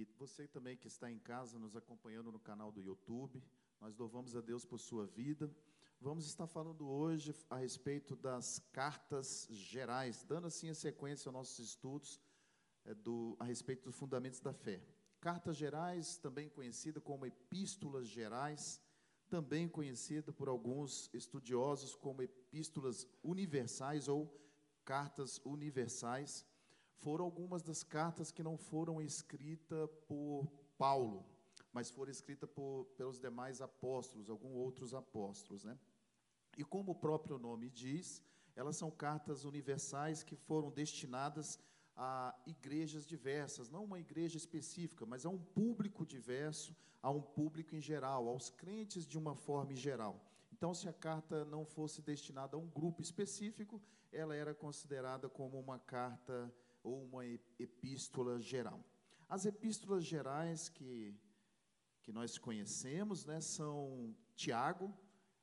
E você também que está em casa nos acompanhando no canal do YouTube, nós louvamos a Deus por sua vida. Vamos estar falando hoje a respeito das cartas gerais, dando assim a sequência aos nossos estudos é, do, a respeito dos fundamentos da fé. Cartas gerais, também conhecida como epístolas gerais, também conhecida por alguns estudiosos como epístolas universais ou cartas universais, foram algumas das cartas que não foram escritas por Paulo, mas foram escritas por, pelos demais apóstolos, alguns outros apóstolos, né? E como o próprio nome diz, elas são cartas universais que foram destinadas a igrejas diversas, não uma igreja específica, mas a um público diverso, a um público em geral, aos crentes de uma forma em geral. Então, se a carta não fosse destinada a um grupo específico, ela era considerada como uma carta ou uma epístola geral. As epístolas gerais que, que nós conhecemos né, são Tiago,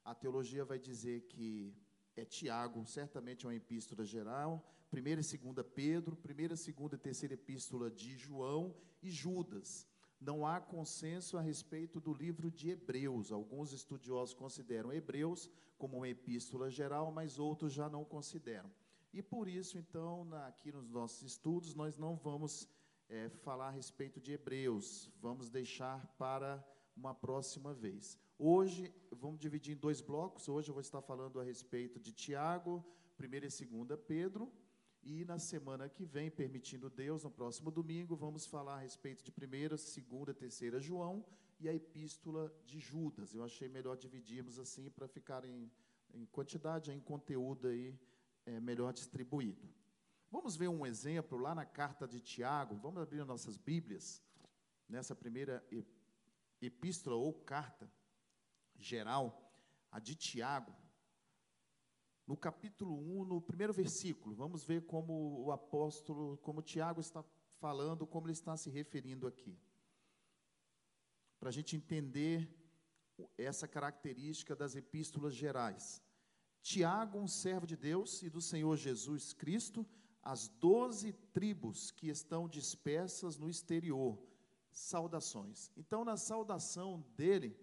a teologia vai dizer que é Tiago, certamente é uma epístola geral, primeira e segunda Pedro, primeira, segunda e terceira epístola de João e Judas. Não há consenso a respeito do livro de Hebreus. Alguns estudiosos consideram Hebreus como uma epístola geral, mas outros já não consideram. E por isso, então, na, aqui nos nossos estudos, nós não vamos é, falar a respeito de Hebreus, vamos deixar para uma próxima vez. Hoje, vamos dividir em dois blocos. Hoje eu vou estar falando a respeito de Tiago, 1 e 2 Pedro. E na semana que vem, permitindo Deus, no próximo domingo, vamos falar a respeito de 1, 2, 3 João e a epístola de Judas. Eu achei melhor dividirmos assim para ficar em, em, quantidade, em conteúdo aí é, melhor distribuído. Vamos ver um exemplo lá na carta de Tiago. Vamos abrir nossas Bíblias nessa primeira epístola ou carta geral, a de Tiago, no capítulo 1, no primeiro versículo, vamos ver como o apóstolo, como Tiago está falando, como ele está se referindo aqui. Para a gente entender essa característica das epístolas gerais. Tiago, um servo de Deus e do Senhor Jesus Cristo, as doze tribos que estão dispersas no exterior. Saudações. Então, na saudação dele,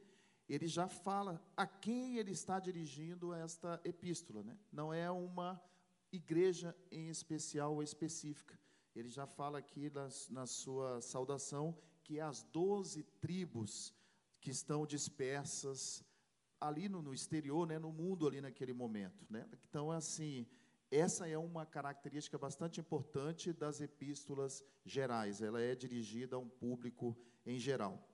ele já fala a quem ele está dirigindo esta epístola. Né? Não é uma igreja em especial ou específica. Ele já fala aqui nas, na sua saudação que é as doze tribos que estão dispersas ali no, no, exterior, né, no mundo ali naquele momento. Né? Então, assim, essa é uma característica bastante importante das epístolas gerais. Ela é dirigida a um público em geral.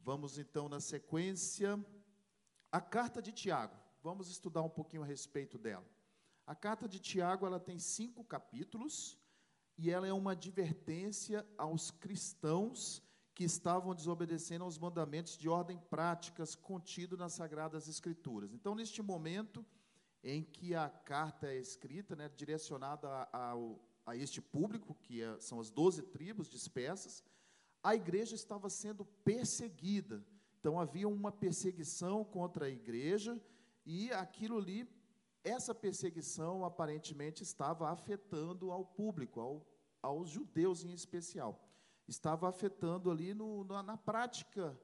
Vamos então na sequência a carta de Tiago. Vamos estudar um pouquinho a respeito dela. A carta de Tiago ela tem cinco capítulos e ela é uma advertência aos cristãos que estavam desobedecendo aos mandamentos de ordem práticas contidos nas Sagradas Escrituras. Então, neste momento em que a carta é escrita, né, direcionada a, a, a este público, que é, são as doze tribos dispersas, a igreja estava sendo perseguida. Então havia uma perseguição contra a igreja e aquilo ali, essa perseguição aparentemente estava afetando ao público, ao, aos judeus em especial. Estava afetando ali no, na, na prática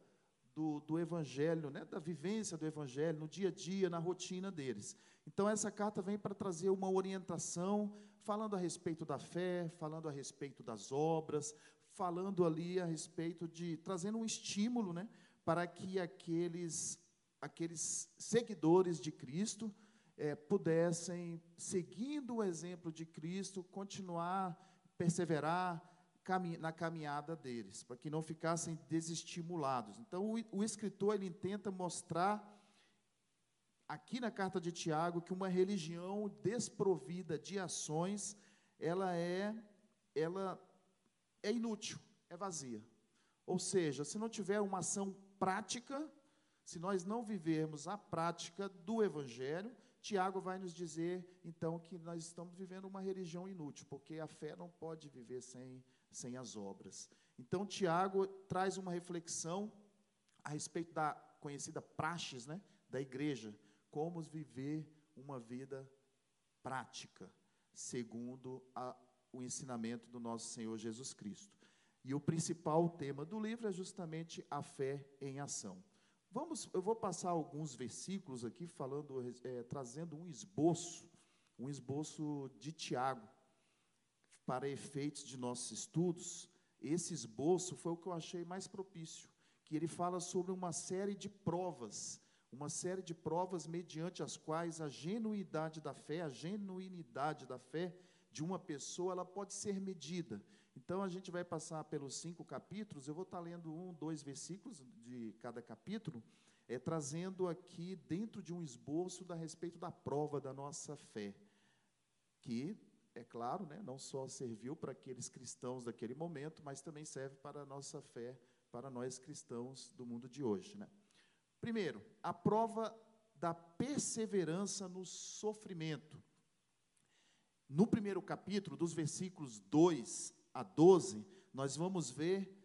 do, do, evangelho, né, da vivência do evangelho, no dia a dia, na rotina deles. Então, essa carta vem para trazer uma orientação, falando a respeito da fé, falando a respeito das obras, falando ali a respeito de, trazendo um estímulo, né, para que aqueles, aqueles seguidores de Cristo é, pudessem, seguindo o exemplo de Cristo, continuar, perseverar na caminhada deles, para que não ficassem desestimulados. Então, o, o escritor ele tenta mostrar aqui na carta de Tiago que uma religião desprovida de ações, ela é, ela é inútil, é vazia. Ou seja, se não tiver uma ação prática, se nós não vivermos a prática do Evangelho, Tiago vai nos dizer, então, que nós estamos vivendo uma religião inútil, porque a fé não pode viver sem, sem as obras. Então, Tiago traz uma reflexão a respeito da conhecida praxes né, da igreja, como viver uma vida prática, segundo a, o ensinamento do nosso Senhor Jesus Cristo. E o principal tema do livro é justamente a fé em ação. Vamos, eu vou passar alguns versículos aqui falando, é, trazendo um esboço, um esboço de Tiago, para efeitos de nossos estudos. Esse esboço foi o que eu achei mais propício, que ele fala sobre uma série de provas, uma série de provas mediante as quais a genuidade da fé, a genuinidade da fé de uma pessoa, ela pode ser medida. Então a gente vai passar pelos cinco capítulos. Eu vou estar lendo um, dois versículos de cada capítulo, é, trazendo aqui dentro de um esboço da respeito da prova da nossa fé, que é claro, né, não só serviu para aqueles cristãos daquele momento, mas também serve para a nossa fé, para nós cristãos do mundo de hoje. Né? Primeiro, a prova da perseverança no sofrimento. No primeiro capítulo, dos versículos 2 a 12, nós vamos ver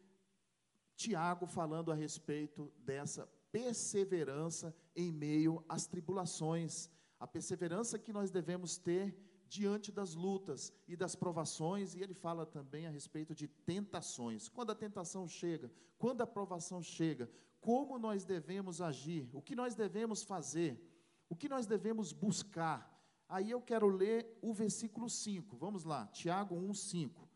Tiago falando a respeito dessa perseverança em meio às tribulações, a perseverança que nós devemos ter diante das lutas e das provações, e ele fala também a respeito de tentações. Quando a tentação chega, quando a provação chega, como nós devemos agir, o que nós devemos fazer, o que nós devemos buscar. Aí eu quero ler o versículo 5. Vamos lá, Tiago 1, 5.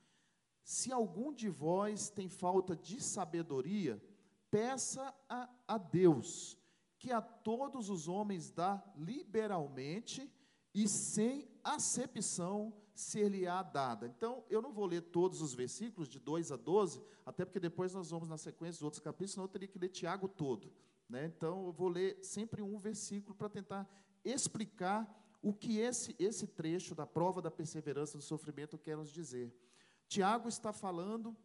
Se algum de vós tem falta de sabedoria, peça a, a Deus, que a todos os homens dá liberalmente e sem acepção ser-lhe-á dada. Então, eu não vou ler todos os versículos, de 2 a 12, até porque depois nós vamos na sequência dos outros capítulos, senão eu teria que ler Tiago todo. Né? Então, eu vou ler sempre um versículo para tentar explicar o que esse, esse trecho da prova da perseverança do sofrimento quer nos dizer. Tiago está falando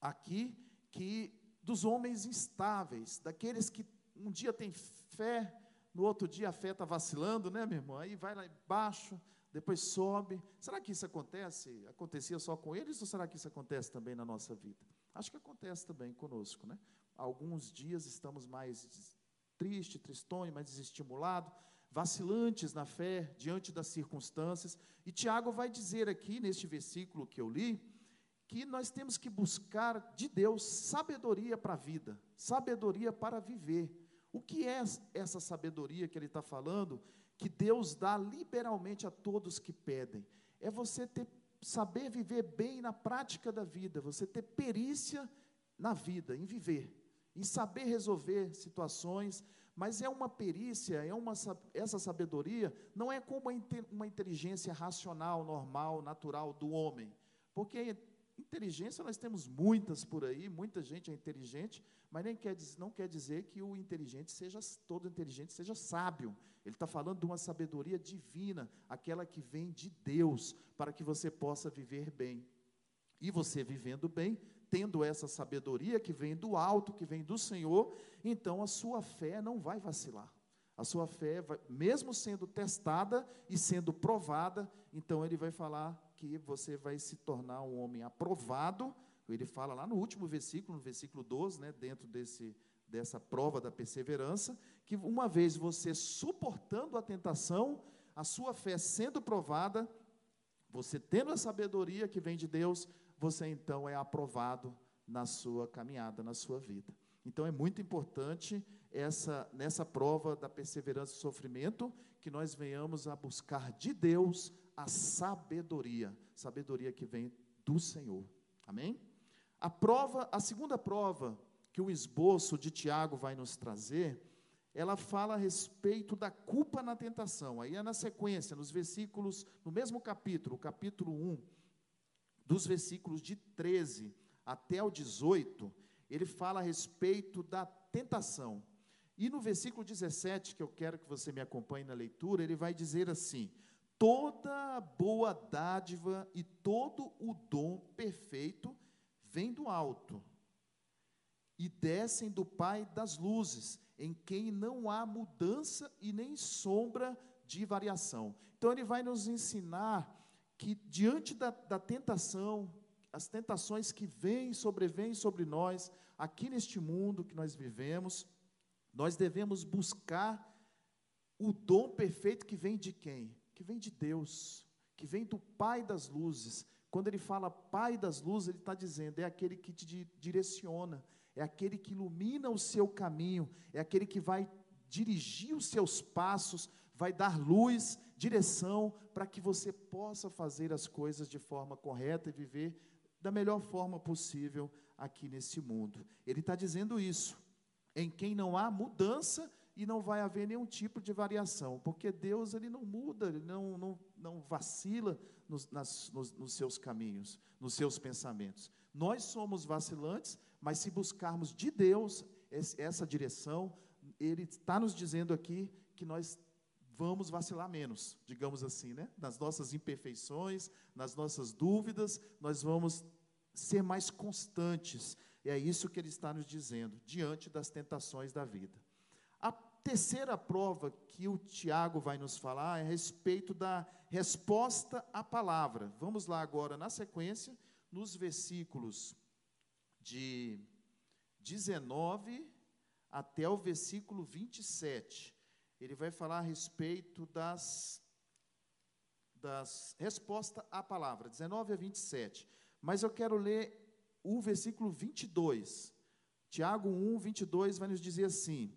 aqui que dos homens instáveis, daqueles que um dia têm fé, no outro dia a fé está vacilando, né, meu irmão? Aí vai lá embaixo, depois sobe. Será que isso acontece? Acontecia só com eles ou será que isso acontece também na nossa vida? Acho que acontece também conosco, né? Alguns dias estamos mais triste, tristonho, mais desestimulado, vacilantes na fé diante das circunstâncias. E Tiago vai dizer aqui neste versículo que eu li, que nós temos que buscar de Deus sabedoria para a vida, sabedoria para viver. O que é essa sabedoria que ele está falando? Que Deus dá liberalmente a todos que pedem. É você ter, saber viver bem na prática da vida, você ter perícia na vida, em viver, em saber resolver situações, mas é uma perícia, é uma, essa sabedoria não é como uma inteligência racional, normal, natural do homem, porque Inteligência nós temos muitas por aí, muita gente é inteligente, mas nem quer, não quer dizer que o inteligente seja, todo inteligente seja sábio. Ele está falando de uma sabedoria divina, aquela que vem de Deus, para que você possa viver bem. E você vivendo bem, tendo essa sabedoria que vem do alto, que vem do Senhor, então a sua fé não vai vacilar. A sua fé, vai, mesmo sendo testada e sendo provada, então ele vai falar que você vai se tornar um homem aprovado. Ele fala lá no último versículo, no versículo 12, né, dentro desse, dessa prova da perseverança, que uma vez você suportando a tentação, a sua fé sendo provada, você tendo a sabedoria que vem de Deus, você então é aprovado na sua caminhada, na sua vida. Então é muito importante essa nessa prova da perseverança e sofrimento que nós venhamos a buscar de Deus a sabedoria, sabedoria que vem do Senhor. Amém? A prova, a segunda prova que o esboço de Tiago vai nos trazer, ela fala a respeito da culpa na tentação. Aí é na sequência, nos versículos, no mesmo capítulo, capítulo 1, dos versículos de 13 até o 18, ele fala a respeito da tentação. E no versículo 17, que eu quero que você me acompanhe na leitura, ele vai dizer assim: toda boa dádiva e todo o dom perfeito vem do alto e descem do Pai das luzes, em quem não há mudança e nem sombra de variação. Então, ele vai nos ensinar que, diante da, da tentação, as tentações que vêm, sobrevêm sobre nós, aqui neste mundo que nós vivemos, nós devemos buscar o dom perfeito que vem de quem? Que vem de Deus, que vem do Pai das luzes, Quando ele fala Pai das luzes, ele está dizendo: é aquele que te direciona, é aquele que ilumina o seu caminho, é aquele que vai dirigir os seus passos, vai dar luz, direção, para que você possa fazer as coisas de forma correta e viver da melhor forma possível aqui nesse mundo. Ele está dizendo isso, em quem não há mudança e não vai haver nenhum tipo de variação, porque Deus ele não muda, ele não, não, não vacila nos, nas, nos, nos seus caminhos, nos seus pensamentos. Nós somos vacilantes, mas se buscarmos de Deus essa direção, Ele está nos dizendo aqui que nós vamos vacilar menos, digamos assim, né? Nas nossas imperfeições, nas nossas dúvidas, nós vamos ser mais constantes. E é isso que ele está nos dizendo, diante das tentações da vida. Terceira prova que o Tiago vai nos falar é a respeito da resposta à palavra. Vamos lá agora, na sequência, nos versículos de 19 até o versículo 27. Ele vai falar a respeito das, das resposta à palavra, 19 a 27. Mas eu quero ler o versículo 22. Tiago 1, 22 vai nos dizer assim: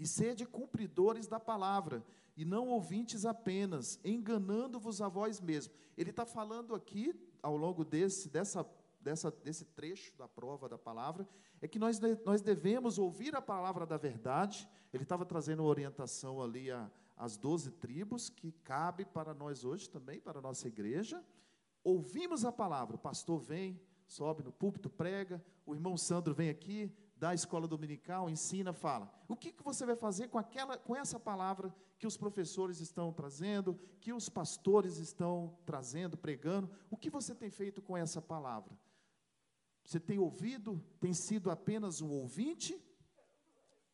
E sede cumpridores da palavra, e não ouvintes apenas, enganando-vos a vós mesmos. Ele está falando aqui, ao longo desse, dessa dessa, desse trecho da prova da palavra é que nós, nós devemos ouvir a palavra da verdade. Ele estava trazendo orientação ali a, às doze tribos, que cabe para nós hoje também, para a nossa igreja. Ouvimos a palavra, o pastor vem, sobe no púlpito, prega, o irmão Sandro vem aqui, da escola dominical, ensina, fala. O que, que você vai fazer com, aquela, com essa palavra que os professores estão trazendo, que os pastores estão trazendo, pregando? O que você tem feito com essa palavra? Você tem ouvido, tem sido apenas um ouvinte?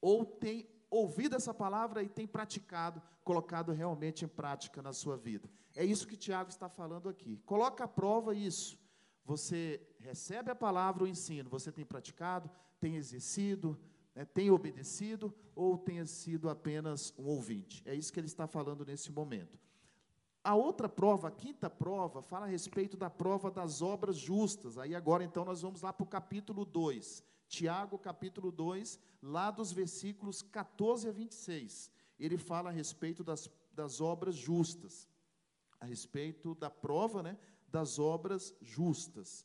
Ou tem ouvido essa palavra e tem praticado, colocado realmente em prática na sua vida? É isso que Tiago está falando aqui. Coloca à prova isso. Você recebe a palavra, o ensino, você tem praticado, tem exercido, né, tem obedecido ou tem sido apenas um ouvinte? É isso que ele está falando nesse momento. A outra prova, a quinta prova, fala a respeito da prova das obras justas. Aí agora então nós vamos lá para o capítulo 2. Tiago, capítulo 2, lá dos versículos 14 a 26. Ele fala a respeito das, das obras justas. A respeito da prova, né, das obras justas.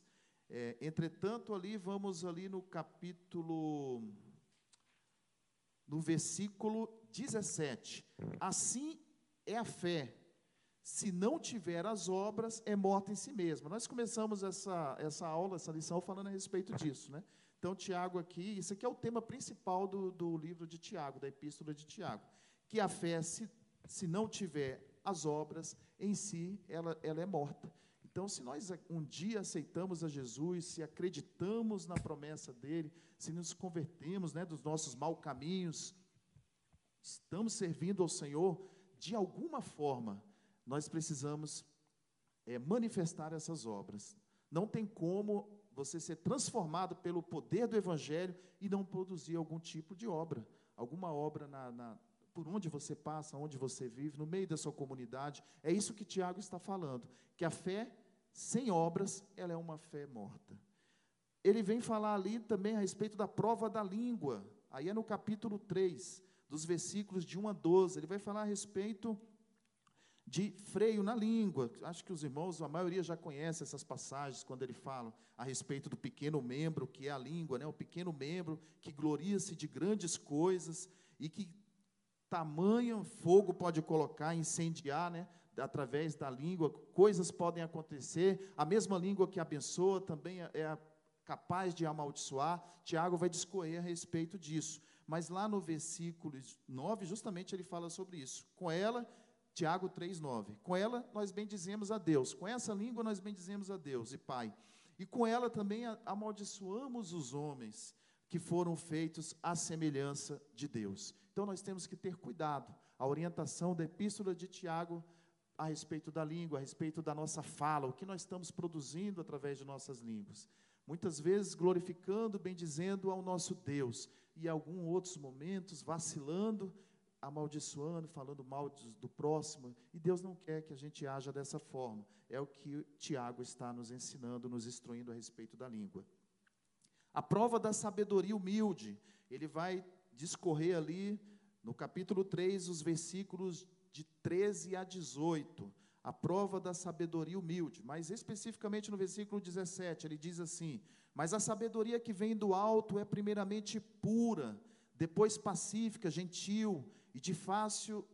É, entretanto, ali vamos ali no capítulo no versículo 17. Assim é a fé se não tiver as obras, é morta em si mesma. Nós começamos essa, essa aula, essa lição, falando a respeito disso. Né? Então, Tiago aqui, isso aqui é o tema principal do, do livro de Tiago, da epístola de Tiago. Que a fé, se, se não tiver as obras, em si, ela, ela é morta. Então, se nós um dia aceitamos a Jesus, se acreditamos na promessa dele, se nos convertemos né, dos nossos maus caminhos, estamos servindo ao Senhor, de alguma forma, nós precisamos é, manifestar essas obras. Não tem como você ser transformado pelo poder do Evangelho e não produzir algum tipo de obra, alguma obra na, na, por onde você passa, onde você vive, no meio da sua comunidade. É isso que Tiago está falando, que a fé sem obras, ela é uma fé morta. Ele vem falar ali também a respeito da prova da língua. Aí é no capítulo 3, dos versículos de 1 a 12. Ele vai falar a respeito de freio na língua. Acho que os irmãos, a maioria já conhece essas passagens quando ele fala a respeito do pequeno membro, que é a língua, né? o pequeno membro que gloria-se de grandes coisas e que tamanho fogo pode colocar, incendiar, né? Através da língua, coisas podem acontecer. A mesma língua que abençoa também é, é capaz de amaldiçoar. Tiago vai discorrer a respeito disso. Mas lá no versículo 9, justamente ele fala sobre isso. Com ela Tiago 3,9. Com ela nós bendizemos a Deus, com essa língua nós bendizemos a Deus e Pai. E com ela também amaldiçoamos os homens que foram feitos à semelhança de Deus. Então nós temos que ter cuidado. A orientação da epístola de Tiago a respeito da língua, a respeito da nossa fala, o que nós estamos produzindo através de nossas línguas. Muitas vezes glorificando, bendizendo ao nosso Deus, e em alguns outros momentos vacilando amaldiçoando, falando mal do próximo, e Deus não quer que a gente haja dessa forma. É o que Tiago está nos ensinando, nos instruindo a respeito da língua. A prova da sabedoria humilde, ele vai discorrer ali no capítulo 3, os versículos de 13 a 18, a prova da sabedoria humilde, mas especificamente no versículo 17, ele diz assim: Mas a sabedoria que vem do alto é primeiramente pura, depois pacífica, gentil e de fácil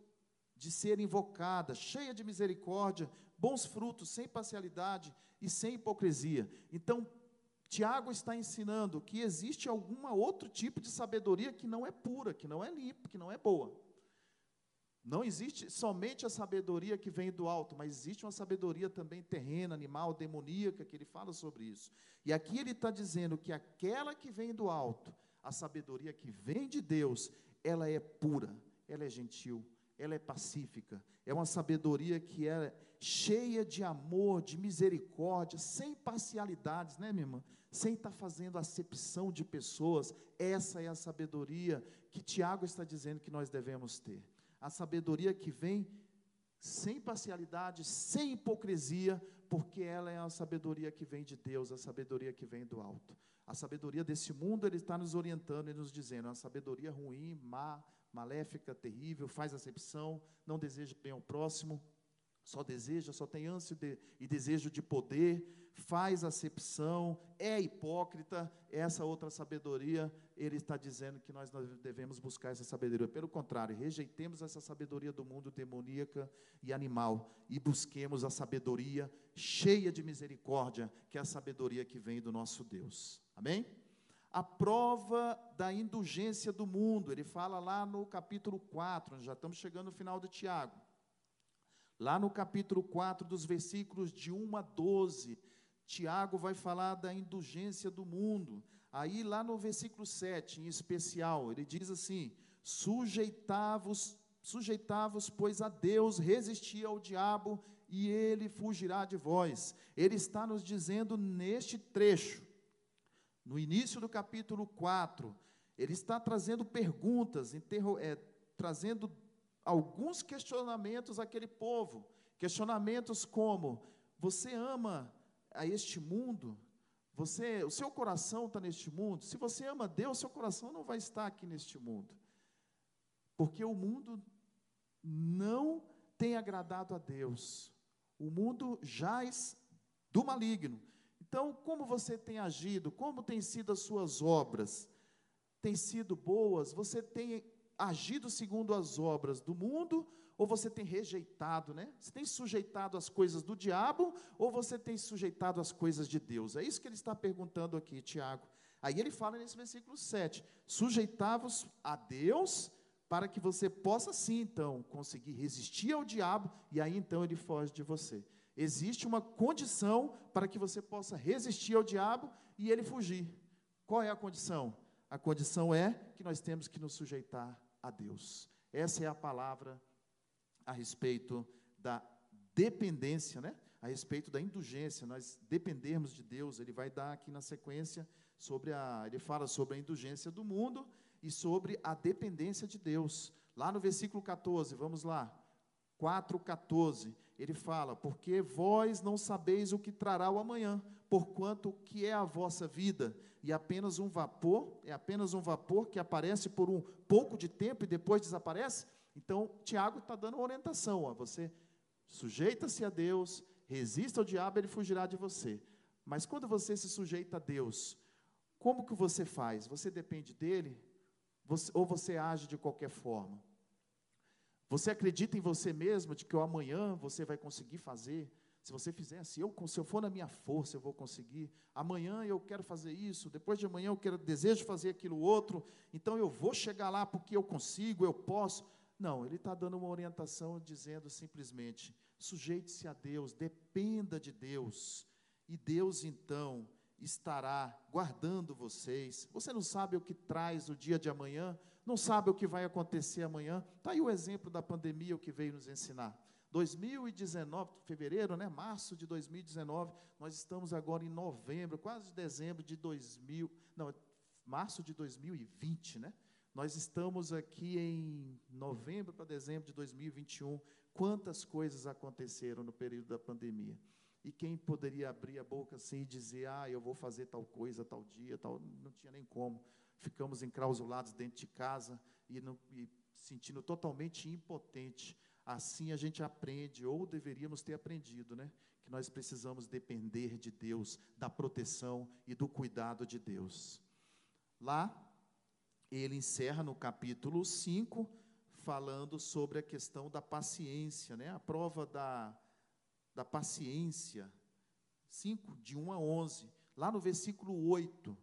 de ser invocada, cheia de misericórdia, bons frutos, sem parcialidade e sem hipocrisia. Então, Tiago está ensinando que existe algum outro tipo de sabedoria que não é pura, que não é limpa, que não é boa. Não existe somente a sabedoria que vem do alto, mas existe uma sabedoria também terrena, animal, demoníaca, que ele fala sobre isso. E aqui ele está dizendo que aquela que vem do alto, a sabedoria que vem de Deus, ela é pura, ela é gentil, ela é pacífica, é uma sabedoria que é cheia de amor, de misericórdia, sem parcialidades, né, minha irmã? Sem estar tá fazendo acepção de pessoas. Essa é a sabedoria que Tiago está dizendo que nós devemos ter. A sabedoria que vem sem parcialidade, sem hipocrisia, porque ela é a sabedoria que vem de Deus, a sabedoria que vem do alto. A sabedoria desse mundo, ele está nos orientando e nos dizendo, é sabedoria ruim, má, maléfica, terrível, faz acepção, não deseja bem ao próximo, só deseja, só tem ânsia de, e desejo de poder, faz acepção, é hipócrita, essa outra sabedoria, ele está dizendo que nós, devemos buscar essa sabedoria. Pelo contrário, rejeitemos essa sabedoria do mundo demoníaca e animal e busquemos a sabedoria cheia de misericórdia, que é a sabedoria que vem do nosso Deus. Amém? a prova da indulgência do mundo. Ele fala lá no capítulo 4, já estamos chegando no final de Tiago. Lá no capítulo 4, dos versículos de 1 a 12, Tiago vai falar da indulgência do mundo. Aí, lá no versículo 7, em especial, ele diz assim: sujeitavos, sujeitavos, pois a Deus, resisti ao diabo e ele fugirá de vós. Ele está nos dizendo neste trecho, no início do capítulo 4, ele está trazendo perguntas, é, trazendo alguns questionamentos àquele povo. Questionamentos como: você ama a este mundo? Você, o seu coração está neste mundo? Se você ama Deus, seu coração não vai estar aqui neste mundo. Porque o mundo não tem agradado a Deus. O mundo jaz do maligno. Então, como você tem agido? Como têm sido as suas obras? Têm sido boas? Você tem agido segundo as obras do mundo ou você tem rejeitado, né? Você tem sujeitado as coisas do diabo ou você tem sujeitado as coisas de Deus? É isso que ele está perguntando aqui, Tiago. Aí ele fala nesse versículo 7: sujeitavos a Deus para que você possa sim, então, conseguir resistir ao diabo e aí então ele foge de você. Existe uma condição para que você possa resistir ao diabo e ele fugir. Qual é a condição? A condição é que nós temos que nos sujeitar a Deus. Essa é a palavra a respeito da dependência, né? A respeito da indulgência, nós dependermos de Deus. Ele vai dar aqui na sequência sobre a, ele fala sobre a indulgência do mundo e sobre a dependência de Deus. Lá no versículo 14, vamos lá. 4,14, ele fala: Porque vós não sabeis o que trará o amanhã, porquanto o que é a vossa vida, e apenas um vapor, é apenas um vapor que aparece por um pouco de tempo e depois desaparece. Então, Tiago está dando uma orientação: ó, você sujeita-se a Deus, resista ao diabo, ele fugirá de você. Mas quando você se sujeita a Deus, como que você faz? Você depende dele? Você, ou você age de qualquer forma? Você acredita em você mesmo, de que o amanhã você vai conseguir fazer? Se você fizer assim, eu, se eu for na minha força, eu vou conseguir. Amanhã eu quero fazer isso, depois de amanhã eu quero, desejo fazer aquilo outro, então eu vou chegar lá porque eu consigo, eu posso. Não, ele está dando uma orientação dizendo simplesmente: sujeite-se a Deus, dependa de Deus, e Deus então estará guardando vocês. Você não sabe o que traz o dia de amanhã, não sabe o que vai acontecer amanhã. Está aí o exemplo da pandemia, o que veio nos ensinar. 2019, fevereiro, né, março de 2019, nós estamos agora em novembro, quase dezembro de 2000, não, março de 2020, né? Nós estamos aqui em novembro para dezembro de 2021. Quantas coisas aconteceram no período da pandemia? E quem poderia abrir a boca assim e dizer, ah, eu vou fazer tal coisa, tal dia, tal. Não tinha nem como. Ficamos enclausulados dentro de casa e, não, e sentindo totalmente impotente. Assim a gente aprende, ou deveríamos ter aprendido, né? Que nós precisamos depender de Deus, da proteção e do cuidado de Deus. Lá, ele encerra no capítulo 5, falando sobre a questão da paciência, né? A prova da, da paciência. 5, de 1 a 11. Lá no versículo 8,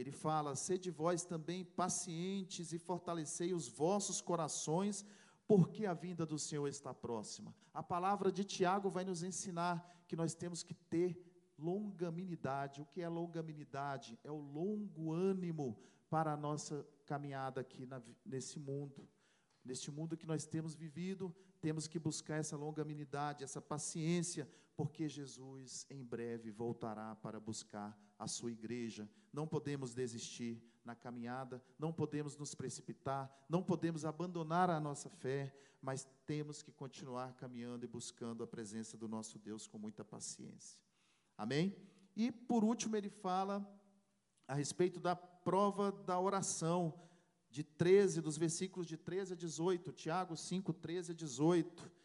ele fala: Sede vós também pacientes e fortalecei os vossos corações, porque a vinda do Senhor está próxima. A palavra de Tiago vai nos ensinar que nós temos que ter longanimidade. O que é longanimidade? É o longo ânimo para a nossa caminhada aqui na, nesse mundo. Neste mundo que nós temos vivido, temos que buscar essa longanimidade, essa paciência, porque Jesus em breve voltará para buscar a sua igreja. Não podemos desistir na caminhada, não podemos nos precipitar, não podemos abandonar a nossa fé, mas temos que continuar caminhando e buscando a presença do nosso Deus com muita paciência. Amém? E por último, ele fala a respeito da prova da oração, de 13, dos versículos de 13 a 18, Tiago 5, 13 a 18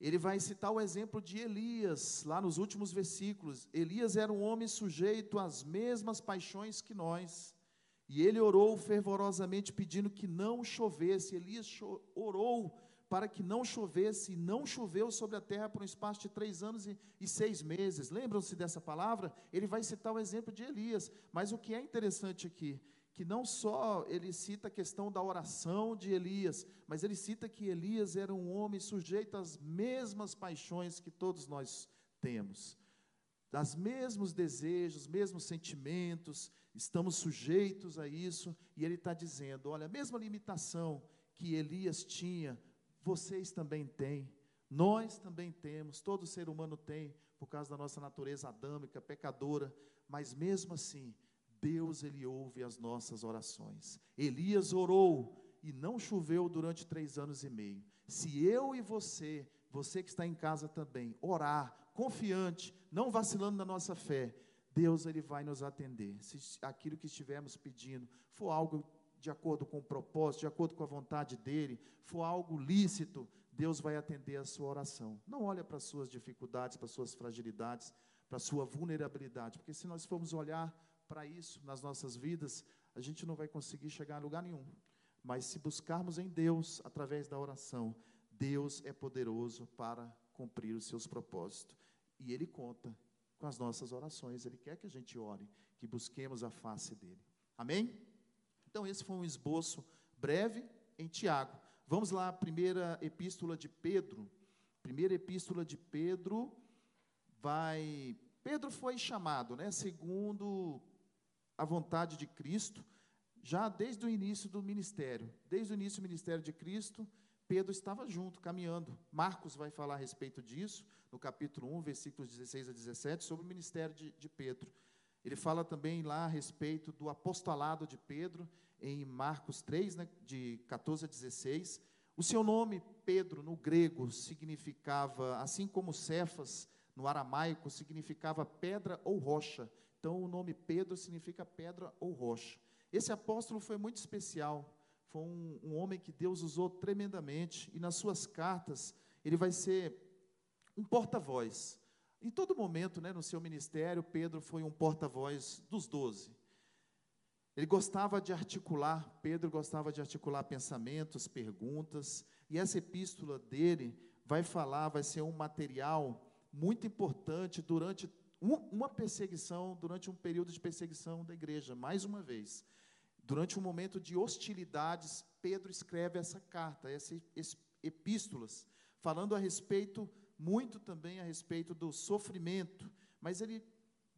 ele vai citar o exemplo de Elias, lá nos últimos versículos. Elias era um homem sujeito às mesmas paixões que nós, e ele orou fervorosamente pedindo que não chovesse. Elias orou para que não chovesse, e não choveu sobre a terra por um espaço de três anos e, e seis meses. Lembram-se dessa palavra? Ele vai citar o exemplo de Elias, mas o que é interessante aqui que não só ele cita a questão da oração de Elias, mas ele cita que Elias era um homem sujeito às mesmas paixões que todos nós temos, das mesmos desejos, mesmos sentimentos, estamos sujeitos a isso, e ele está dizendo: olha, a mesma limitação que Elias tinha, vocês também têm, nós também temos, todo ser humano tem, por causa da nossa natureza adâmica, pecadora, mas mesmo assim, Deus ele ouve as nossas orações. Elias orou e não choveu durante três anos e meio. Se eu e você, você que está em casa também, orar, confiante, não vacilando na nossa fé, Deus ele vai nos atender. Se aquilo que estivermos pedindo for algo de acordo com o propósito, de acordo com a vontade dele, for algo lícito, Deus vai atender a sua oração. Não olha para as suas dificuldades, para as suas fragilidades, para a sua vulnerabilidade, porque se nós formos olhar para isso nas nossas vidas, a gente não vai conseguir chegar a lugar nenhum. Mas se buscarmos em Deus através da oração, Deus é poderoso para cumprir os seus propósitos. E Ele conta com as nossas orações. Ele quer que a gente ore, que busquemos a face dele. Amém? Então, esse foi um esboço breve em Tiago. Vamos lá, primeira epístola de Pedro. Primeira epístola de Pedro vai. Pedro foi chamado, né, segundo a vontade de Cristo, já desde o início do ministério. Desde o início do ministério de Cristo, Pedro estava junto, caminhando. Marcos vai falar a respeito disso, no capítulo 1, versículos 16 a 17, sobre o ministério de, de Pedro. Ele fala também lá a respeito do apostolado de Pedro, em Marcos 3, né, de 14 a 16. O seu nome, Pedro, no grego, significava, assim como Cefas, no aramaico, significava pedra ou rocha. Então, o nome Pedro significa pedra ou rocha. Esse apóstolo foi muito especial, foi um, um homem que Deus usou tremendamente, e nas suas cartas, ele vai ser um porta-voz. Em todo momento, né, no seu ministério, Pedro foi um porta-voz dos doze. Ele gostava de articular, Pedro gostava de articular pensamentos, perguntas, e essa epístola dele vai falar, vai ser um material muito importante durante uma perseguição, durante um período de perseguição da igreja, mais uma vez. Durante um momento de hostilidades, Pedro escreve essa carta, essas epístolas, falando a respeito, muito também a respeito do sofrimento, mas ele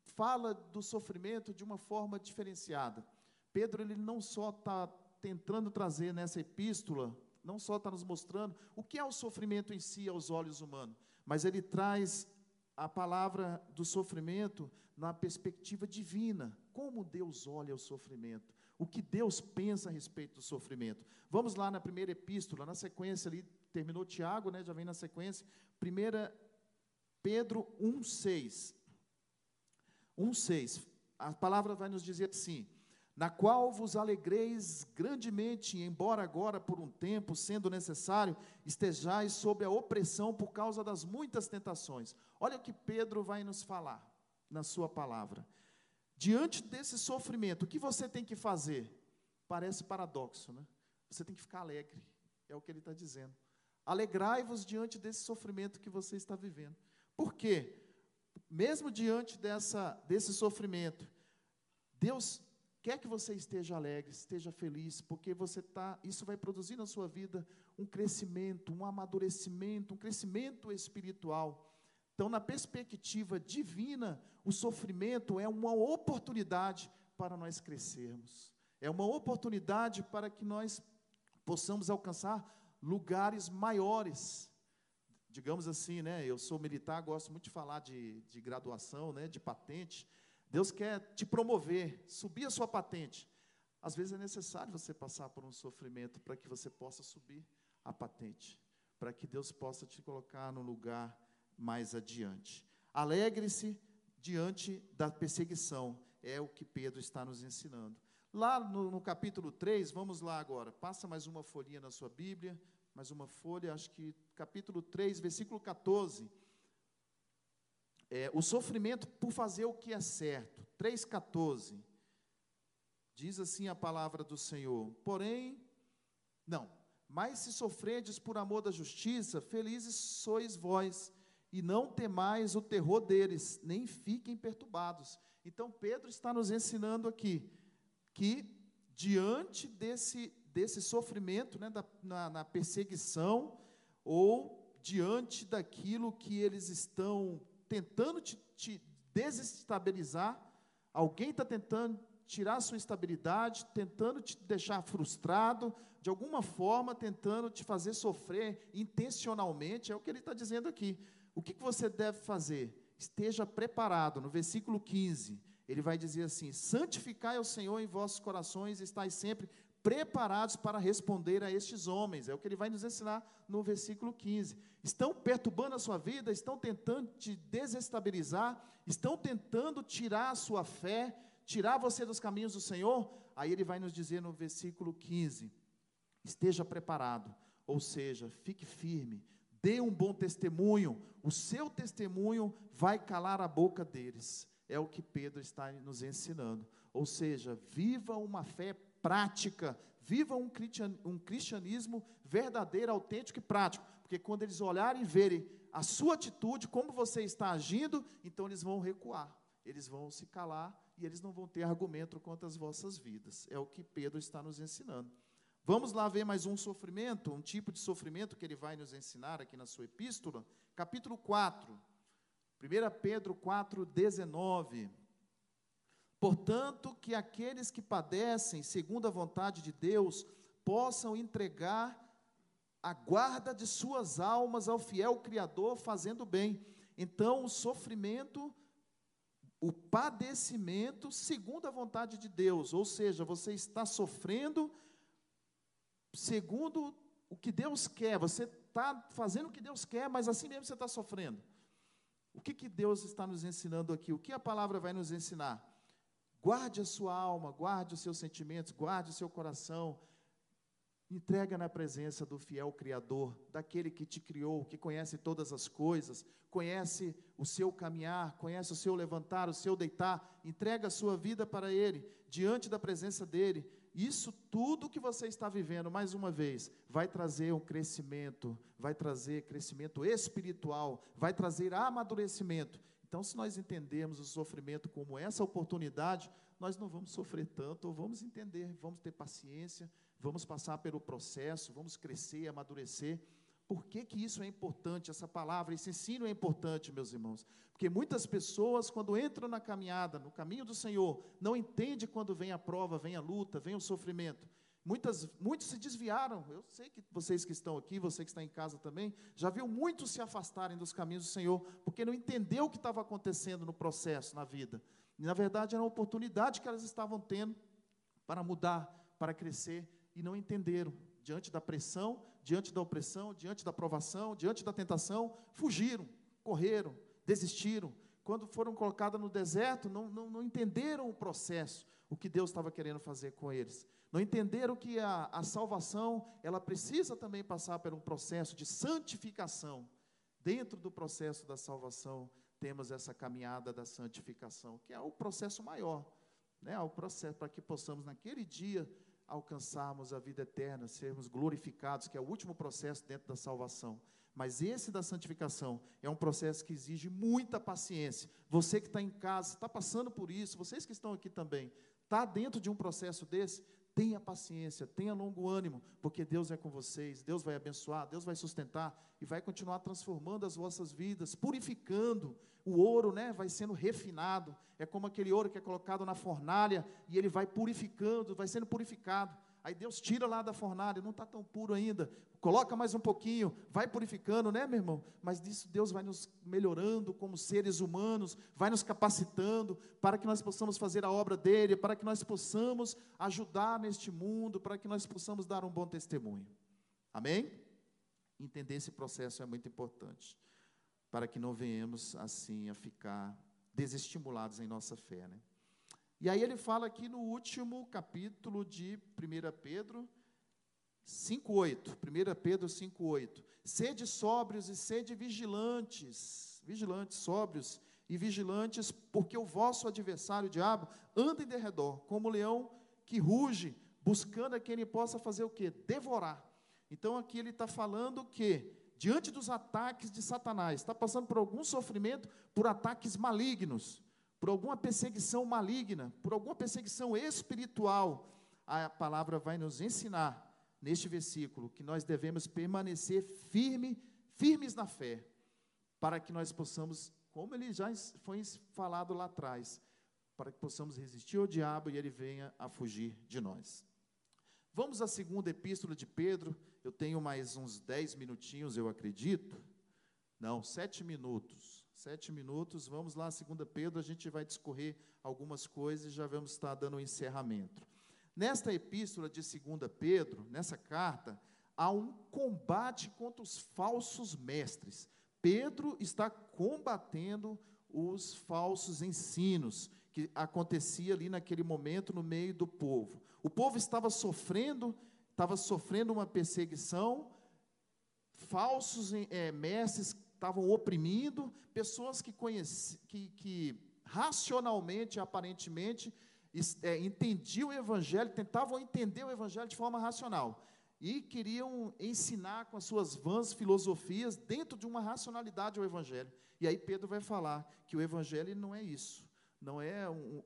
fala do sofrimento de uma forma diferenciada. Pedro, ele não só está tentando trazer nessa epístola, não só está nos mostrando o que é o sofrimento em si aos olhos humanos, mas ele traz a palavra do sofrimento na perspectiva divina. Como Deus olha o sofrimento. O que Deus pensa a respeito do sofrimento. Vamos lá na primeira epístola, na sequência ali, terminou Tiago, né, já vem na sequência. Primeira Pedro 1,6. 1,6. A palavra vai nos dizer assim: na qual vos alegreis grandemente, embora agora, por um tempo, sendo necessário, estejais sob a opressão por causa das muitas tentações. Olha o que Pedro vai nos falar na sua palavra. Diante desse sofrimento, o que você tem que fazer? Parece paradoxo, né? Você tem que ficar alegre, é o que ele está dizendo. Alegrai-vos diante desse sofrimento que você está vivendo. Por quê? Mesmo diante dessa, desse sofrimento, Deus quer que você esteja alegre, esteja feliz, porque você tá, isso vai produzir na sua vida um crescimento, um amadurecimento, um crescimento espiritual. Então, na perspectiva divina, o sofrimento é uma oportunidade para nós crescermos. É uma oportunidade para que nós possamos alcançar lugares maiores. Digamos assim, né? Eu sou militar, gosto muito de falar de, de graduação, né? De patente. Deus quer te promover, subir a sua patente. Às vezes é necessário você passar por um sofrimento para que você possa subir a patente, para que Deus possa te colocar no lugar mais adiante. Alegre-se diante da perseguição, é o que Pedro está nos ensinando. Lá no, no, capítulo 3, vamos lá agora, passa mais uma folhinha na sua Bíblia, mais uma folha, acho que capítulo 3, versículo 14 é, o sofrimento por fazer o que é certo. 3,14. Diz assim a palavra do Senhor. Porém, não. Mas se sofredes por amor da justiça, felizes sois vós, e não temais o terror deles, nem fiquem perturbados. Então, Pedro está nos ensinando aqui que, diante desse, desse sofrimento, né, da, na, na perseguição, ou diante daquilo que eles estão tentando te, te desestabilizar, alguém está tentando tirar a sua estabilidade, tentando te deixar frustrado, de alguma forma tentando te fazer sofrer intencionalmente, é o que ele está dizendo aqui. O que, que você deve fazer? Esteja preparado. No versículo 15, ele vai dizer assim: Santificai ao Senhor em vossos corações, estáis sempre preparados para responder a estes homens. É o que ele vai nos ensinar no versículo 15. Estão perturbando a sua vida, estão tentando te desestabilizar, estão tentando tirar a sua fé, tirar você dos caminhos do Senhor. Aí ele vai nos dizer no versículo 15: esteja preparado, ou seja, fique firme, dê um bom testemunho, o seu testemunho vai calar a boca deles. É o que Pedro está nos ensinando. Ou seja, viva uma fé prática. Viva um cristianismo verdadeiro, autêntico e prático. Porque quando eles olharem e verem a sua atitude, como você está agindo, então eles vão recuar, eles vão se calar e eles não vão ter argumento contra as vossas vidas. É o que Pedro está nos ensinando. Vamos lá ver mais um sofrimento, um tipo de sofrimento que ele vai nos ensinar aqui na sua epístola, capítulo 4. 1 Pedro 4, 19. Portanto, que aqueles que padecem segundo a vontade de Deus possam entregar a guarda de suas almas ao fiel Criador, fazendo bem. Então, o sofrimento, o padecimento, segundo a vontade de Deus, ou seja, você está sofrendo segundo o que Deus quer, você está fazendo o que Deus quer, mas assim mesmo você está sofrendo. O que, que Deus está nos ensinando aqui? O que a palavra vai nos ensinar? Guarde a sua alma, guarde os seus sentimentos, guarde o seu coração. Entrega na presença do fiel Criador, daquele que te criou, que conhece todas as coisas, conhece o seu caminhar, conhece o seu levantar, o seu deitar. Entrega a sua vida para Ele, diante da presença dEle. Isso tudo que você está vivendo, mais uma vez, vai trazer um crescimento, vai trazer crescimento espiritual, vai trazer amadurecimento. Então, se nós entendermos o sofrimento como essa oportunidade, nós não vamos sofrer tanto, ou vamos entender, vamos ter paciência, vamos passar pelo processo, vamos crescer, amadurecer. Por que, que isso é importante, essa palavra, esse ensino é importante, meus irmãos? Porque muitas pessoas, quando entram na caminhada, no caminho do Senhor, não entendem quando vem a prova, vem a luta, vem o sofrimento. Muitas, muitos se desviaram. Eu sei que vocês que estão aqui, você que está em casa também, já viu muitos se afastarem dos caminhos do Senhor, porque não entendeu o que estava acontecendo no processo, na vida. E, na verdade, era uma oportunidade que elas estavam tendo para mudar, para crescer, e não entenderam. Diante da pressão, diante da opressão, diante da provação, diante da tentação, fugiram, correram, desistiram. Quando foram colocadas no deserto, não, não, não entenderam o processo, o que Deus estava querendo fazer com eles. Não entenderam que a, a salvação, ela precisa também passar por um processo de santificação. Dentro do processo da salvação, temos essa caminhada da santificação, que é o processo maior, né? o processo para que possamos naquele dia alcançarmos a vida eterna, sermos glorificados, que é o último processo dentro da salvação. Mas esse da santificação é um processo que exige muita paciência. Você que está em casa, está passando por isso, vocês que estão aqui também, está dentro de um processo desse, Tenha paciência, tenha longo ânimo, porque Deus é com vocês, Deus vai abençoar, Deus vai sustentar e vai continuar transformando as vossas vidas, purificando. O ouro, né, vai sendo refinado. É como aquele ouro que é colocado na fornalha e ele vai purificando, vai sendo purificado. Aí Deus tira lá da fornalha, não está tão puro ainda. Coloca mais um pouquinho, vai purificando, né, meu irmão? Mas disso Deus vai nos melhorando como seres humanos, vai nos capacitando para que nós possamos fazer a obra dele, para que nós possamos ajudar neste mundo, para que nós possamos dar um bom testemunho. Amém? Entender esse processo é muito importante, para que não venhamos assim a ficar desestimulados em nossa fé, né? E aí ele fala aqui no último capítulo de 1 Pedro 5:8. 1 Pedro 5:8. Sede sóbrios e sede vigilantes, vigilantes, sóbrios e vigilantes, porque o vosso adversário, o diabo, anda em derredor, como um leão que ruge, buscando a quem ele possa fazer o quê? Devorar. Então aqui ele está falando que, diante dos ataques de Satanás, está passando por algum sofrimento, por ataques malignos por alguma perseguição maligna, por alguma perseguição espiritual, a palavra vai nos ensinar neste versículo que nós devemos permanecer firme, firmes na fé, para que nós possamos, como ele já foi falado lá atrás, para que possamos resistir ao diabo e ele venha a fugir de nós. Vamos à segunda epístola de Pedro. Eu tenho mais uns dez minutinhos, eu acredito. Não, sete minutos. Sete minutos, vamos lá, 2 Pedro, a gente vai discorrer algumas coisas e já vamos estar dando o um encerramento. Nesta epístola de 2 Pedro, nessa carta, há um combate contra os falsos mestres. Pedro está combatendo os falsos ensinos que acontecia ali naquele momento no meio do povo. O povo estava sofrendo, estava sofrendo uma perseguição, falsos é, mestres estavam oprimindo, pessoas que, conheci, que, que racionalmente, aparentemente, é, entendiam o Evangelho, tentavam entender o Evangelho de forma racional. E queriam ensinar com as suas vãs filosofias dentro de uma racionalidade o Evangelho. E aí Pedro vai falar que o Evangelho não é isso, não é um,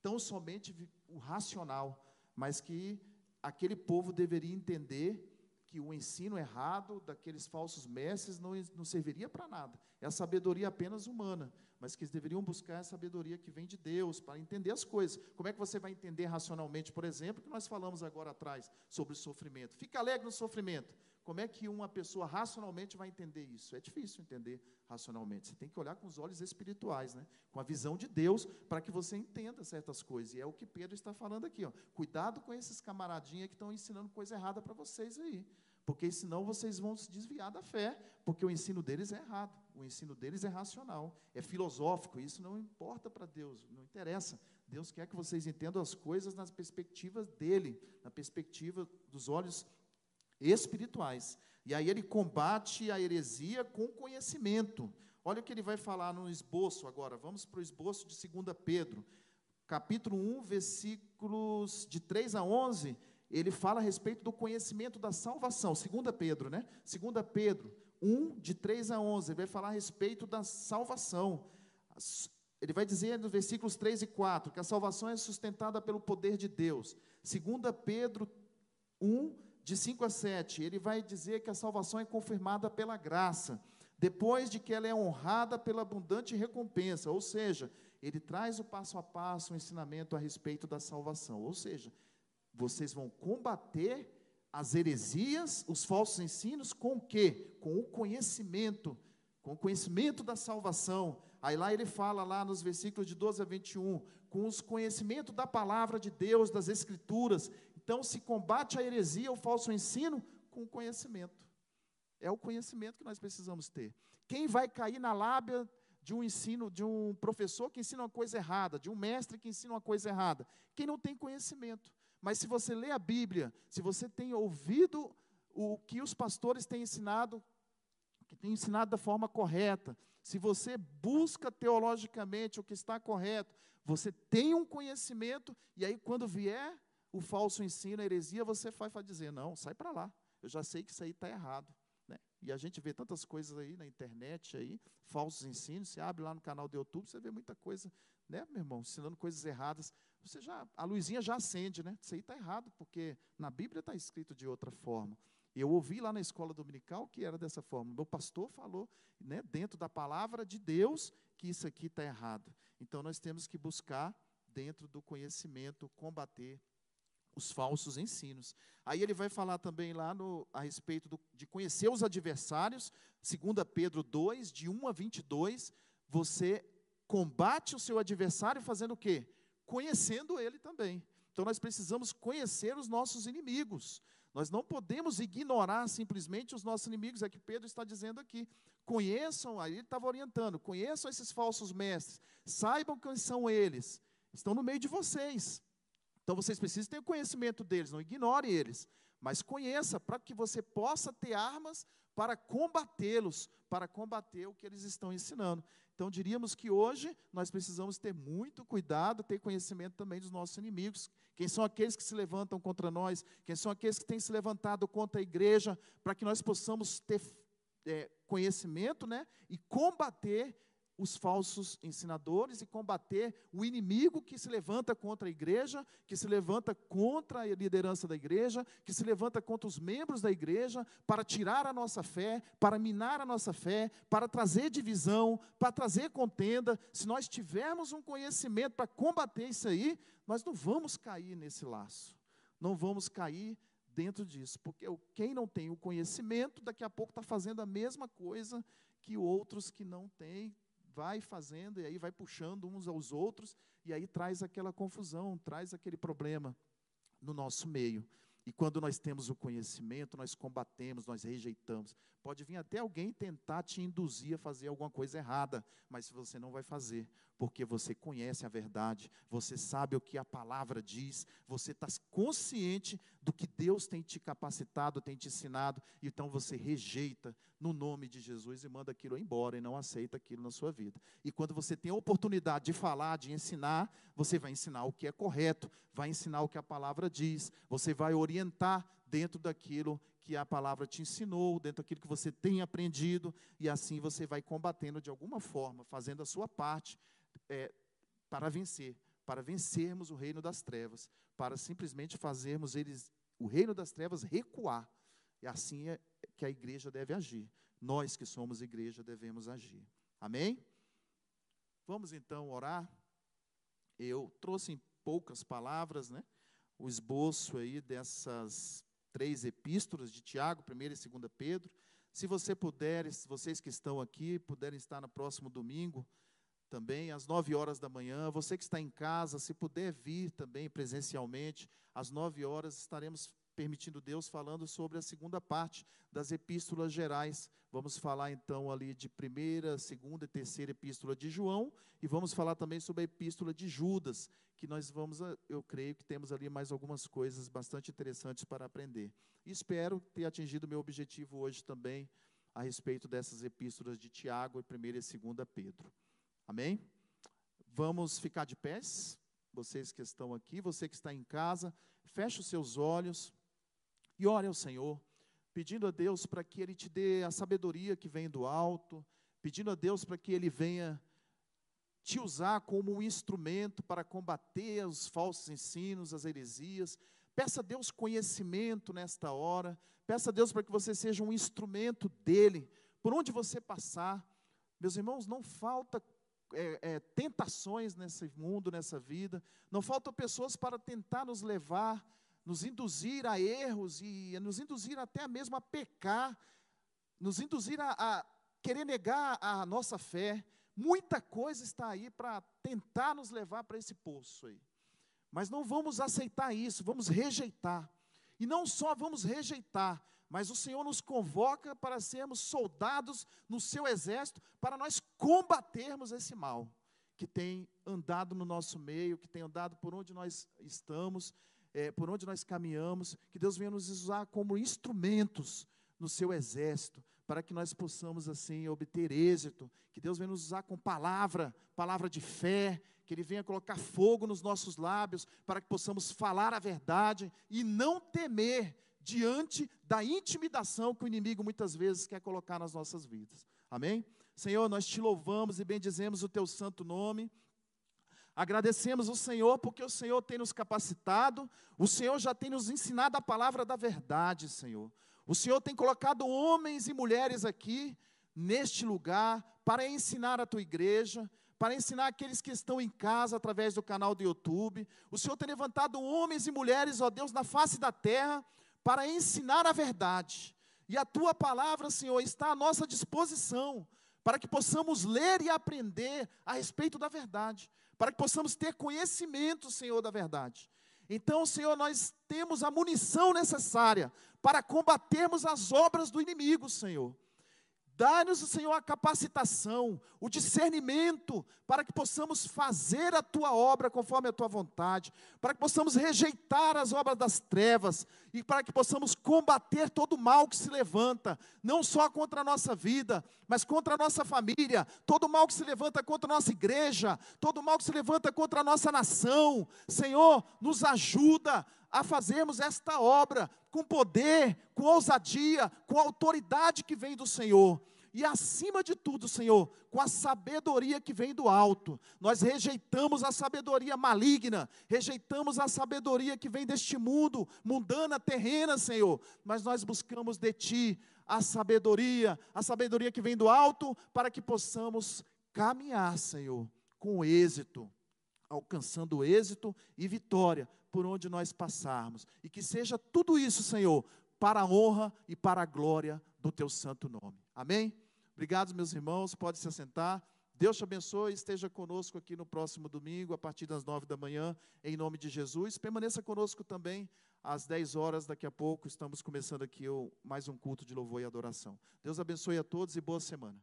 tão somente o racional, mas que aquele povo deveria entender que o ensino errado daqueles falsos mestres não, não serviria para nada. É a sabedoria apenas humana, mas que eles deveriam buscar a sabedoria que vem de Deus para entender as coisas. Como é que você vai entender racionalmente, por exemplo, que nós falamos agora atrás sobre o sofrimento? Fica alegre no sofrimento. Como é que uma pessoa racionalmente vai entender isso? É difícil entender racionalmente. Você tem que olhar com os olhos espirituais, né? com a visão de Deus, para que você entenda certas coisas. E é o que Pedro está falando aqui. Ó. Cuidado com esses camaradinhas que estão ensinando coisa errada para vocês aí porque senão vocês vão se desviar da fé, porque o ensino deles é errado, o ensino deles é racional, é filosófico, isso não importa para Deus, não interessa. Deus quer que vocês entendam as coisas nas perspectivas dele, na perspectiva dos olhos espirituais. E aí ele combate a heresia com conhecimento. Olha o que ele vai falar no esboço agora. Vamos para o esboço de 2 Pedro, capítulo 1, versículos de 3 a 11 ele fala a respeito do conhecimento da salvação, 2 Pedro, né? 2 Pedro 1, de 3 a 11, ele vai falar a respeito da salvação. Ele vai dizer nos versículos 3 e 4 que a salvação é sustentada pelo poder de Deus. 2 Pedro 1, de 5 a 7, ele vai dizer que a salvação é confirmada pela graça, depois de que ela é honrada pela abundante recompensa, ou seja, ele traz o passo a passo o ensinamento a respeito da salvação, ou seja, vocês vão combater as heresias, os falsos ensinos, com o quê? Com o conhecimento, com o conhecimento da salvação. Aí lá ele fala lá nos versículos de 12 a 21, com os conhecimento da palavra de Deus, das escrituras. Então se combate a heresia, o falso ensino com o conhecimento. É o conhecimento que nós precisamos ter. Quem vai cair na lábia de um ensino, de um professor que ensina uma coisa errada, de um mestre que ensina uma coisa errada? Quem não tem conhecimento. Mas se você lê a Bíblia, se você tem ouvido o que os pastores têm ensinado, que têm ensinado da forma correta, se você busca teologicamente o que está correto, você tem um conhecimento, e aí quando vier o falso ensino, a heresia, você vai, dizer, não, sai para lá, eu já sei que isso aí está errado. Né? E a gente vê tantas coisas aí na internet, aí, falsos ensinos, você abre lá no canal do YouTube, você vê muita coisa, né, meu irmão, ensinando coisas erradas você já, a luzinha já acende, né? Isso aí está errado, porque na Bíblia está escrito de outra forma. Eu ouvi lá na escola dominical que era dessa forma. Meu pastor falou, né, dentro da palavra de Deus, que isso aqui está errado. Então nós temos que buscar, dentro do conhecimento, combater os falsos ensinos. Aí ele vai falar também lá no, a respeito do, de conhecer os adversários, 2 Pedro 2, de 1 a 22, você combate o seu adversário fazendo o quê? Conhecendo Ele também. Então nós precisamos conhecer os nossos inimigos. Nós não podemos ignorar simplesmente os nossos inimigos, é que Pedro está dizendo aqui. Conheçam, aí ele estava orientando, conheçam esses falsos mestres, saibam quem são eles, estão no meio de vocês. Então vocês precisam ter conhecimento deles, não ignore eles, mas conheça para que você possa ter armas para combatê-los, para combater o que eles estão ensinando. Então, diríamos que hoje nós precisamos ter muito cuidado, ter conhecimento também dos nossos inimigos. Quem são aqueles que se levantam contra nós? Quem são aqueles que têm se levantado contra a igreja? Para que nós possamos ter é, conhecimento né, e combater os falsos ensinadores e combater o inimigo que se levanta contra a igreja, que se levanta contra a liderança da igreja, que se levanta contra os membros da igreja, para tirar a nossa fé, para minar a nossa fé, para trazer divisão, para trazer contenda. Se nós tivermos um conhecimento para combater isso aí, nós não vamos cair nesse laço, não vamos cair dentro disso, porque quem não tem o conhecimento, daqui a pouco está fazendo a mesma coisa que outros que não têm, vai fazendo e aí vai puxando uns aos outros e aí traz aquela confusão, traz aquele problema no nosso meio. E quando nós temos o conhecimento, nós combatemos, nós rejeitamos. Pode vir até alguém tentar te induzir a fazer alguma coisa errada, mas você não vai fazer, porque você conhece a verdade, você sabe o que a palavra diz, você está consciente do que Deus tem te capacitado, tem te ensinado, então você rejeita no nome de Jesus e manda aquilo embora e não aceita aquilo na sua vida. E quando você tem a oportunidade de falar, de ensinar, você vai ensinar o que é correto, vai ensinar o que a palavra diz, você vai orientar dentro daquilo que a palavra te ensinou, dentro daquilo que você tem aprendido, e assim você vai combatendo de alguma forma, fazendo a sua parte é, para vencer, para vencermos o reino das trevas, para simplesmente fazermos eles, o reino das trevas recuar. E assim é que a igreja deve agir. Nós que somos igreja devemos agir. Amém? Vamos então orar. Eu trouxe em poucas palavras, né, o esboço aí dessas três epístolas de Tiago, 1 e 2 Pedro. Se você puder, se vocês que estão aqui puderem estar no próximo domingo, também às nove horas da manhã. Você que está em casa, se puder vir também presencialmente, às nove horas estaremos permitindo Deus falando sobre a segunda parte das epístolas gerais. Vamos falar então ali de primeira, segunda e terceira epístola de João e vamos falar também sobre a epístola de Judas, que nós vamos, eu creio que temos ali mais algumas coisas bastante interessantes para aprender. E espero ter atingido meu objetivo hoje também a respeito dessas epístolas de Tiago, primeira e segunda Pedro. Amém? Vamos ficar de pés, vocês que estão aqui, você que está em casa, feche os seus olhos e ore ao Senhor, pedindo a Deus para que Ele te dê a sabedoria que vem do alto, pedindo a Deus para que Ele venha te usar como um instrumento para combater os falsos ensinos, as heresias. Peça a Deus conhecimento nesta hora. Peça a Deus para que você seja um instrumento dele, por onde você passar. Meus irmãos, não falta é, é, tentações nesse mundo, nessa vida, não faltam pessoas para tentar nos levar nos induzir a erros e nos induzir até mesmo a pecar, nos induzir a, a querer negar a nossa fé. Muita coisa está aí para tentar nos levar para esse poço aí. Mas não vamos aceitar isso, vamos rejeitar. E não só vamos rejeitar, mas o Senhor nos convoca para sermos soldados no seu exército, para nós combatermos esse mal que tem andado no nosso meio, que tem andado por onde nós estamos, é, por onde nós caminhamos, que Deus venha nos usar como instrumentos no seu exército, para que nós possamos assim obter êxito, que Deus venha nos usar com palavra, palavra de fé, que Ele venha colocar fogo nos nossos lábios, para que possamos falar a verdade e não temer diante da intimidação que o inimigo muitas vezes quer colocar nas nossas vidas. Amém? Senhor, nós te louvamos e bendizemos o teu santo nome. Agradecemos o Senhor porque o Senhor tem nos capacitado, o Senhor já tem nos ensinado a palavra da verdade, Senhor. O Senhor tem colocado homens e mulheres aqui, neste lugar, para ensinar a tua igreja, para ensinar aqueles que estão em casa através do canal do YouTube. O Senhor tem levantado homens e mulheres, ó Deus, na face da terra, para ensinar a verdade. E a tua palavra, Senhor, está à nossa disposição para que possamos ler e aprender a respeito da verdade, para que possamos ter conhecimento, Senhor, da verdade. Então, Senhor, nós temos a munição necessária para combatermos as obras do inimigo, Senhor. Dá-nos, Senhor, a capacitação, o discernimento, para que possamos fazer a tua obra conforme a tua vontade, para que possamos rejeitar as obras das trevas e para que possamos combater todo o mal que se levanta, não só contra a nossa vida, mas contra a nossa família, todo o mal que se levanta contra a nossa igreja, todo o mal que se levanta contra a nossa nação. Senhor, nos ajuda a fazermos esta obra com poder, com ousadia, com autoridade que vem do Senhor. E acima de tudo, Senhor, com a sabedoria que vem do alto. Nós rejeitamos a sabedoria maligna, rejeitamos a sabedoria que vem deste mundo, mundana, terrena, Senhor. Mas nós buscamos de Ti a sabedoria, a sabedoria que vem do alto, para que possamos caminhar, Senhor, com êxito, alcançando êxito e vitória por onde nós passarmos. E que seja tudo isso, Senhor, para a honra e para a glória do teu santo nome. Amém? Obrigado, meus irmãos. Pode se assentar. Deus te abençoe. Esteja conosco aqui no próximo domingo, a partir das nove da manhã, em nome de Jesus. Permaneça conosco também às dez horas. Daqui a pouco estamos começando aqui mais um culto de louvor e adoração. Deus abençoe a todos e boa semana.